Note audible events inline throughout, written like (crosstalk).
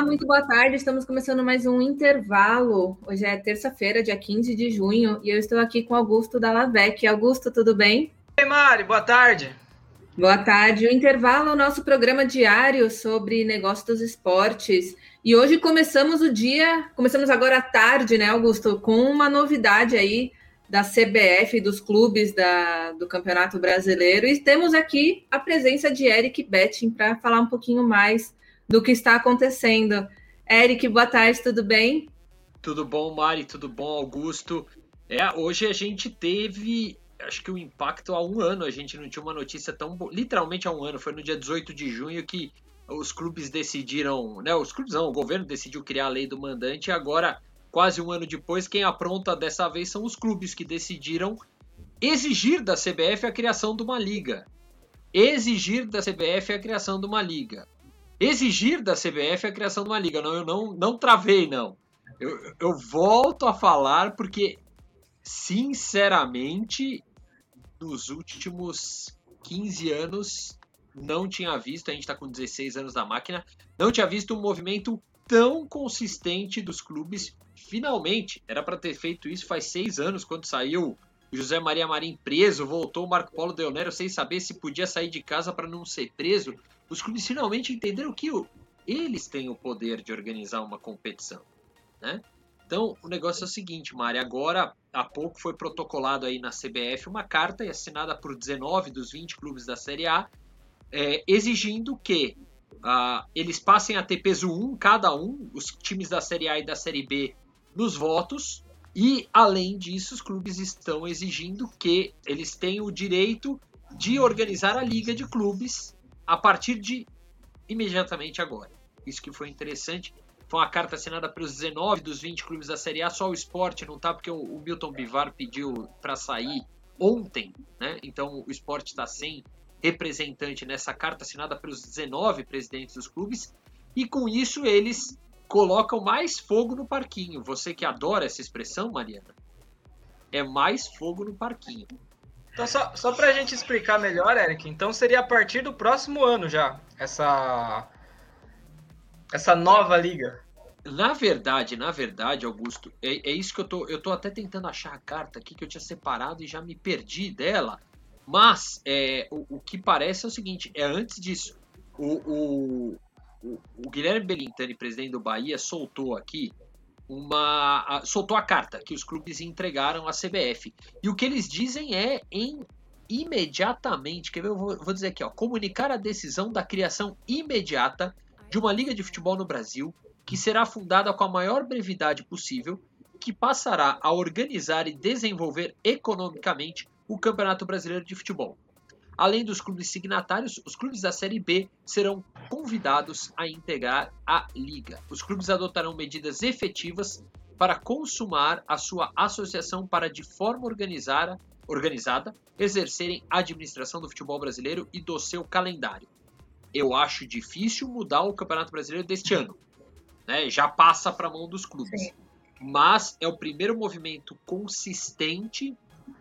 Olá, muito boa tarde. Estamos começando mais um intervalo. Hoje é terça-feira, dia 15 de junho, e eu estou aqui com Augusto Dallavec. Augusto, tudo bem? Oi, Mari, boa tarde. Boa tarde. O intervalo é o nosso programa diário sobre negócio dos esportes. E hoje começamos o dia, começamos agora à tarde, né, Augusto, com uma novidade aí da CBF, dos clubes da, do Campeonato Brasileiro. E temos aqui a presença de Eric Betting para falar um pouquinho mais do que está acontecendo. Eric, boa tarde, tudo bem? Tudo bom, Mari, tudo bom, Augusto? É, hoje a gente teve, acho que o um impacto há um ano, a gente não tinha uma notícia tão. Literalmente há um ano, foi no dia 18 de junho que os clubes decidiram, né? Os clubes não, o governo decidiu criar a lei do mandante e agora, quase um ano depois, quem apronta dessa vez são os clubes que decidiram exigir da CBF a criação de uma liga. Exigir da CBF a criação de uma liga exigir da CBF a criação de uma liga. Não, eu não, não travei, não. Eu, eu volto a falar porque, sinceramente, nos últimos 15 anos, não tinha visto, a gente está com 16 anos da máquina, não tinha visto um movimento tão consistente dos clubes. Finalmente, era para ter feito isso faz seis anos, quando saiu José Maria Marim preso, voltou o Marco Polo Deonero sem saber se podia sair de casa para não ser preso os clubes finalmente entenderam que eles têm o poder de organizar uma competição, né? Então, o negócio é o seguinte, Mari, agora há pouco foi protocolado aí na CBF uma carta assinada por 19 dos 20 clubes da Série A, é, exigindo que uh, eles passem a ter peso 1 cada um, os times da Série A e da Série B, nos votos, e além disso, os clubes estão exigindo que eles tenham o direito de organizar a liga de clubes a partir de imediatamente agora. Isso que foi interessante. Foi uma carta assinada pelos 19 dos 20 clubes da Série A, só o esporte não tá, porque o, Milton Bivar pediu para sair ontem, né? Então o esporte está sem representante nessa carta assinada pelos 19 presidentes dos clubes. E com isso eles colocam mais fogo no parquinho. Você que adora essa expressão, Mariana, é mais fogo no parquinho. Então, só, só para a gente explicar melhor, Eric, então seria a partir do próximo ano já, essa, essa nova liga. Na verdade, na verdade, Augusto, é, é, isso que eu tô. Eu tô até tentando achar a carta aqui que eu tinha separado e já me perdi dela. Mas é, o, o que parece é o seguinte: é antes disso. O, o, o, o Guilherme Belintani, presidente do Bahia, soltou aqui uma soltou a carta que os clubes entregaram à CBF. E o que eles dizem é em imediatamente, quer ver, eu vou, vou dizer aqui, ó, comunicar a decisão da criação imediata de uma liga de futebol no Brasil, que será fundada com a maior brevidade possível, que passará a organizar e desenvolver economicamente o Campeonato Brasileiro de Futebol. Além dos clubes signatários, os clubes da Série B serão convidados a integrar a liga. Os clubes adotarão medidas efetivas para consumar a sua associação para, de forma organizada, organizada exercerem a administração do futebol brasileiro e do seu calendário. Eu acho difícil mudar o Campeonato Brasileiro deste ano. Né? Já passa para a mão dos clubes. Sim. Mas é o primeiro movimento consistente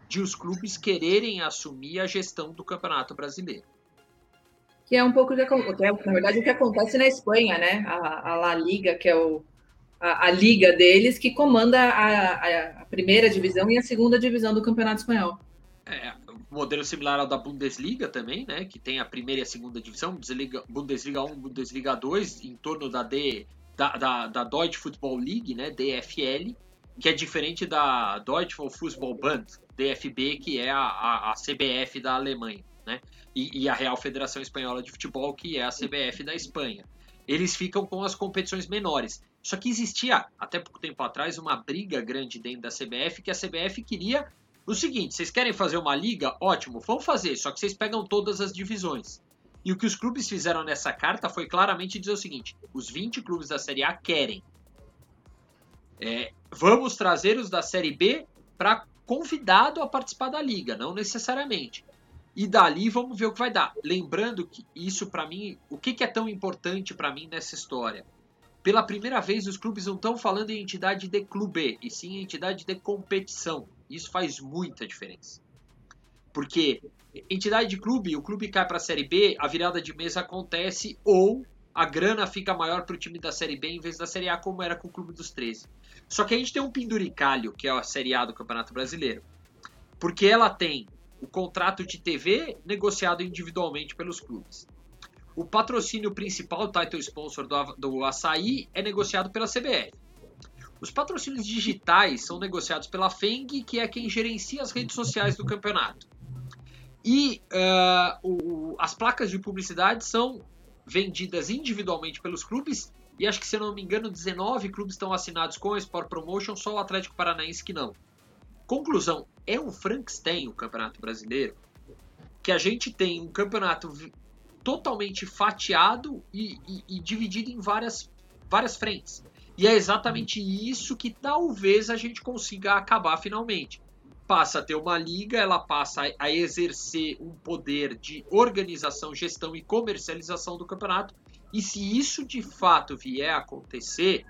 de os clubes quererem assumir a gestão do Campeonato Brasileiro. Que é um pouco de, é, na verdade o que acontece na Espanha, né? A, a La Liga, que é o, a, a liga deles, que comanda a, a, primeira divisão e a segunda divisão do Campeonato Espanhol. É, modelo similar ao da Bundesliga também, né? Que tem a primeira e a segunda divisão, Bundesliga, Bundesliga 1, Bundesliga 2, em torno da D da, da, da Deutsche Football League, né? DFL, que é diferente da Deutsche Fußballbund, DFB, que é a, a, a CBF da Alemanha, né? E, e, a Real Federação Espanhola de Futebol, que é a CBF da Espanha. Eles ficam com as competições menores. Só que existia, até pouco tempo atrás, uma briga grande dentro da CBF, que a CBF queria o seguinte: vocês querem fazer uma liga? Ótimo, vamos fazer, só que vocês pegam todas as divisões. E o que os clubes fizeram nessa carta foi claramente dizer o seguinte: os 20 clubes da Série A querem. É, vamos trazer os da Série B para convidado a participar da liga, não necessariamente. E dali vamos ver o que vai dar. Lembrando que isso para mim, o que, que é tão importante para mim nessa história? Pela primeira vez os clubes não estão falando em entidade de clube, e sim em entidade de competição. Isso faz muita diferença. Porque entidade de clube, o clube cai para a Série B, a virada de mesa acontece ou a grana fica maior para o time da Série B em vez da Série A, como era com o Clube dos 13. Só que a gente tem um penduricalho, que é a Série A do Campeonato Brasileiro. Porque ela tem o contrato de TV negociado individualmente pelos clubes. O patrocínio principal, o title sponsor do, do açaí, é negociado pela CBF. Os patrocínios digitais são negociados pela FENG, que é quem gerencia as redes sociais do campeonato. E uh, o, as placas de publicidade são vendidas individualmente pelos clubes. E acho que, se não me engano, 19 clubes estão assinados com a Sport Promotion, só o Atlético Paranaense que não. Conclusão: é um Frankenstein o Campeonato Brasileiro, que a gente tem um campeonato totalmente fatiado e, e, e dividido em várias, várias frentes. E é exatamente isso que talvez a gente consiga acabar finalmente. Passa a ter uma liga, ela passa a exercer um poder de organização, gestão e comercialização do campeonato. E se isso de fato vier a acontecer,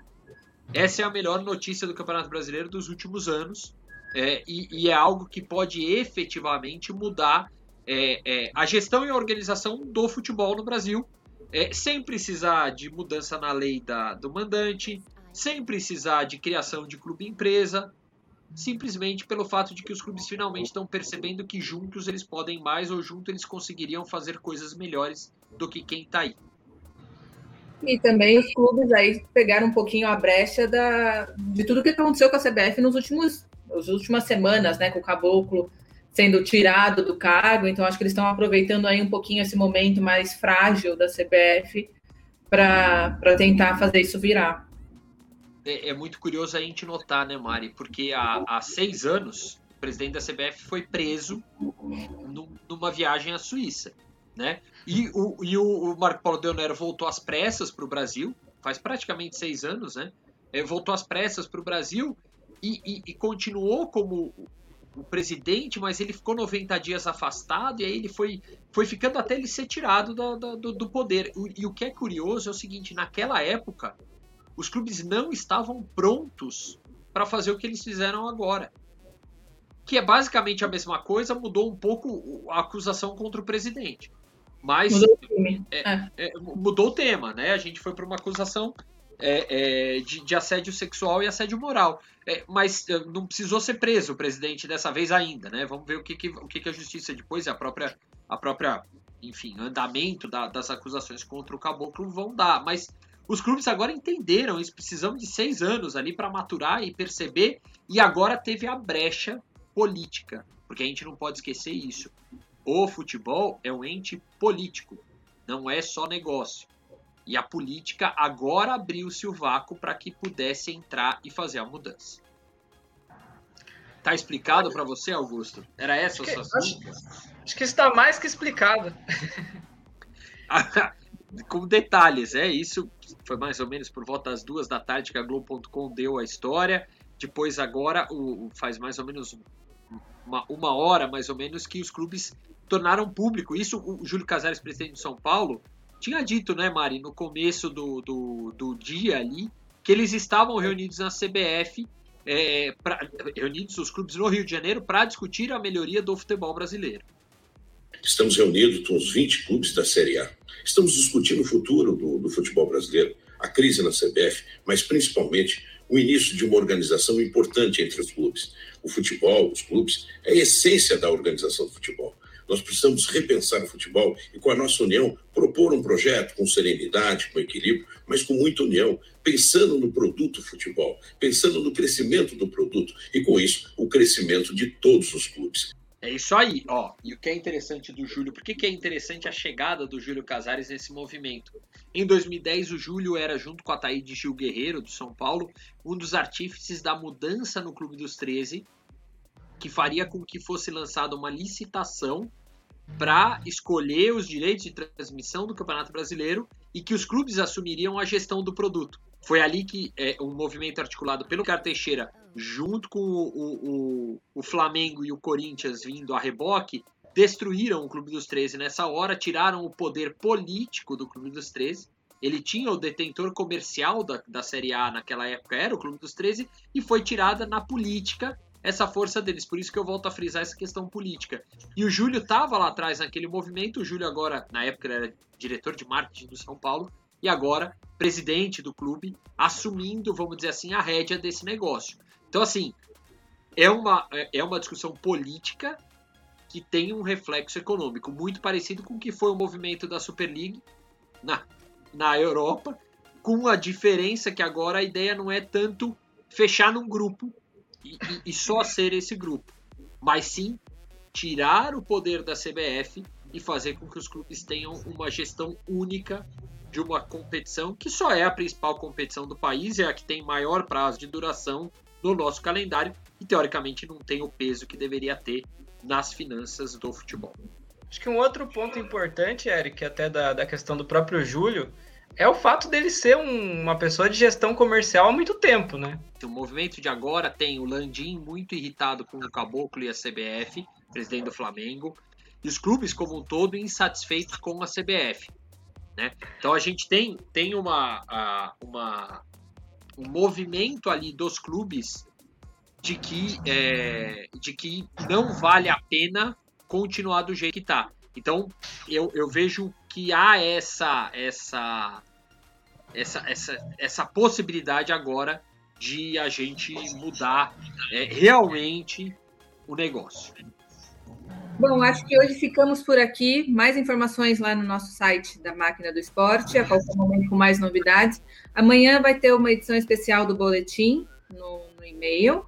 essa é a melhor notícia do Campeonato Brasileiro dos últimos anos. É, e, e, é algo que pode efetivamente mudar é, é, a gestão e a organização do futebol no Brasil, é, sem precisar de mudança na lei da, do mandante, sem precisar de criação de clube-empresa, simplesmente pelo fato de que os clubes finalmente estão percebendo que juntos eles podem mais ou juntos eles conseguiriam fazer coisas melhores do que quem está aí. E também os clubes aí pegaram um pouquinho a brecha da, de tudo que aconteceu com a CBF nos últimos, nas últimas semanas, né? Com o Caboclo sendo tirado do cargo, então acho que eles estão aproveitando aí um pouquinho esse momento mais frágil da CBF para tentar fazer isso virar é, é, muito curioso a gente notar, né, Mari? Porque há, há seis anos o presidente da CBF foi preso numa viagem à Suíça, né? E o, e o, Marco Paulo Del Nero voltou às pressas para o Brasil, faz praticamente seis anos, né? É, voltou às pressas para o Brasil e, e, e, continuou como o presidente, mas ele ficou 90 dias afastado e aí ele foi, foi ficando até ele ser tirado do, do, do poder. E o que é curioso é o seguinte: naquela época, os clubes não estavam prontos para fazer o que eles fizeram agora. Que é basicamente a mesma coisa, mudou um pouco a acusação contra o presidente. Mas mudou o, é, é. É, mudou o tema, né? A gente foi para uma acusação é, é, de, de, assédio sexual e assédio moral. É, mas não precisou ser preso o presidente dessa vez ainda, né? Vamos ver o que, que o que, que, a justiça depois e a própria, a própria enfim, andamento da, das acusações contra o caboclo vão dar. Mas os clubes agora entenderam isso, precisamos de seis anos ali para maturar e perceber, e agora teve a brecha política, porque a gente não pode esquecer isso. O futebol é um ente político, não é só negócio. E a política agora abriu-se o vácuo para que pudesse entrar e fazer a mudança. Tá explicado para você, Augusto? Era essa acho a sua acho, acho que está mais que explicado. (laughs) com detalhes, é isso. Foi mais ou menos por volta das duas da tarde que a Globo.com deu a história. Depois agora, o, faz mais ou menos uma, uma hora, mais ou menos, que os clubes tornaram público. Isso o Júlio Casares, presidente de São Paulo, tinha dito, né, Mari, no começo do, do, do dia ali, que eles estavam reunidos na CBF, é, pra, reunidos os clubes no Rio de Janeiro, para discutir a melhoria do futebol brasileiro. Estamos reunidos com os 20 clubes da Série A. Estamos discutindo o futuro do, do futebol brasileiro, a crise na CBF, mas principalmente o início de uma organização importante entre os clubes. O futebol, os clubes, é a essência da organização do futebol. Nós precisamos repensar o futebol e, com a nossa união, propor um projeto com serenidade, com equilíbrio, mas com muita união, pensando no produto futebol, pensando no crescimento do produto e, com isso, o crescimento de todos os clubes. É isso aí, ó. E o que é interessante do Júlio, por que, que é interessante a chegada do Júlio Casares nesse movimento? Em 2010, o Júlio era, junto com a Taíde Gil Guerreiro, do São Paulo, um dos artífices da mudança no Clube dos 13, que faria com que fosse lançada uma licitação para escolher os direitos de transmissão do Campeonato Brasileiro e que os clubes assumiriam a gestão do produto. Foi ali que é, um movimento articulado pelo Ricardo Teixeira, junto com o, o, o, Flamengo e o Corinthians vindo a reboque, destruíram o Clube dos 13 nessa hora, tiraram o poder político do Clube dos 13. Ele tinha o detentor comercial da, da Série A naquela época, era o Clube dos 13, e foi tirada na política essa força deles. Por isso que eu volto a frisar essa questão política. E o Júlio estava lá atrás naquele movimento. O Júlio agora, na época, era diretor de marketing do São Paulo e agora presidente do clube, assumindo, vamos dizer assim, a rédea desse negócio. Então, assim, é uma, é uma discussão política que tem um reflexo econômico muito parecido com o que foi o movimento da Super League na, na Europa, com a diferença que agora a ideia não é tanto fechar num grupo e, e, e só ser esse grupo, mas sim tirar o poder da CBF e fazer com que os clubes tenham uma gestão única de uma competição que só é a principal competição do país, é a que tem maior prazo de duração no nosso calendário e teoricamente não tem o peso que deveria ter nas finanças do futebol. Acho que um outro ponto importante, Eric, até da, da questão do próprio Júlio, é o fato dele ser um, uma pessoa de gestão comercial há muito tempo, né? O movimento de agora tem o Landim muito irritado com o Caboclo e a CBF, presidente do Flamengo, e os clubes como um todo insatisfeitos com a CBF. Né? Então a gente tem, tem uma, uma, um movimento ali dos clubes de que, é, de que não vale a pena continuar do jeito que está. Então eu, eu vejo que há essa, essa, essa, essa, essa possibilidade agora de a gente mudar é, realmente o negócio. Bom, acho que hoje ficamos por aqui. Mais informações lá no nosso site da Máquina do Esporte, a qualquer momento com mais novidades. Amanhã vai ter uma edição especial do boletim no, no e-mail.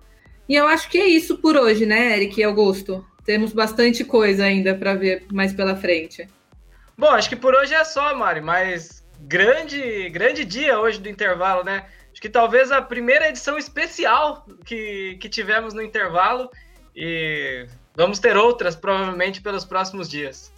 E eu acho que é isso por hoje, né, Eric e Augusto? Temos bastante coisa ainda para ver mais pela frente. Bom, acho que por hoje é só, Mari, mas grande, grande dia hoje do intervalo, né? Acho que talvez a primeira edição especial que, que tivemos no intervalo. E Vamos ter outras, provavelmente, pelos próximos dias.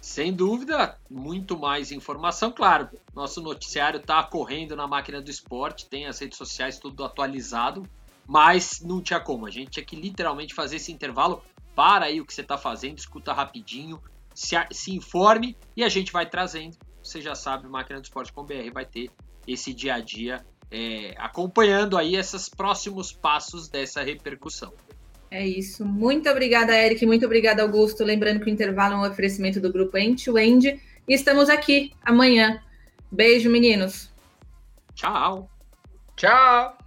Sem dúvida, muito mais informação. Claro, nosso noticiário está correndo na máquina do esporte, tem as redes sociais tudo atualizado, mas não tinha como. A gente tinha que literalmente fazer esse intervalo. Para aí o que você está fazendo, escuta rapidinho, se, se informe e a gente vai trazendo. Você já sabe, máquina do esporte.br vai ter esse dia a dia é, acompanhando aí esses próximos passos dessa repercussão. É isso. Muito obrigada, Eric. Muito obrigada, Augusto. Lembrando que o intervalo é um oferecimento do grupo End to End. E estamos aqui amanhã. Beijo, meninos. Tchau. Tchau.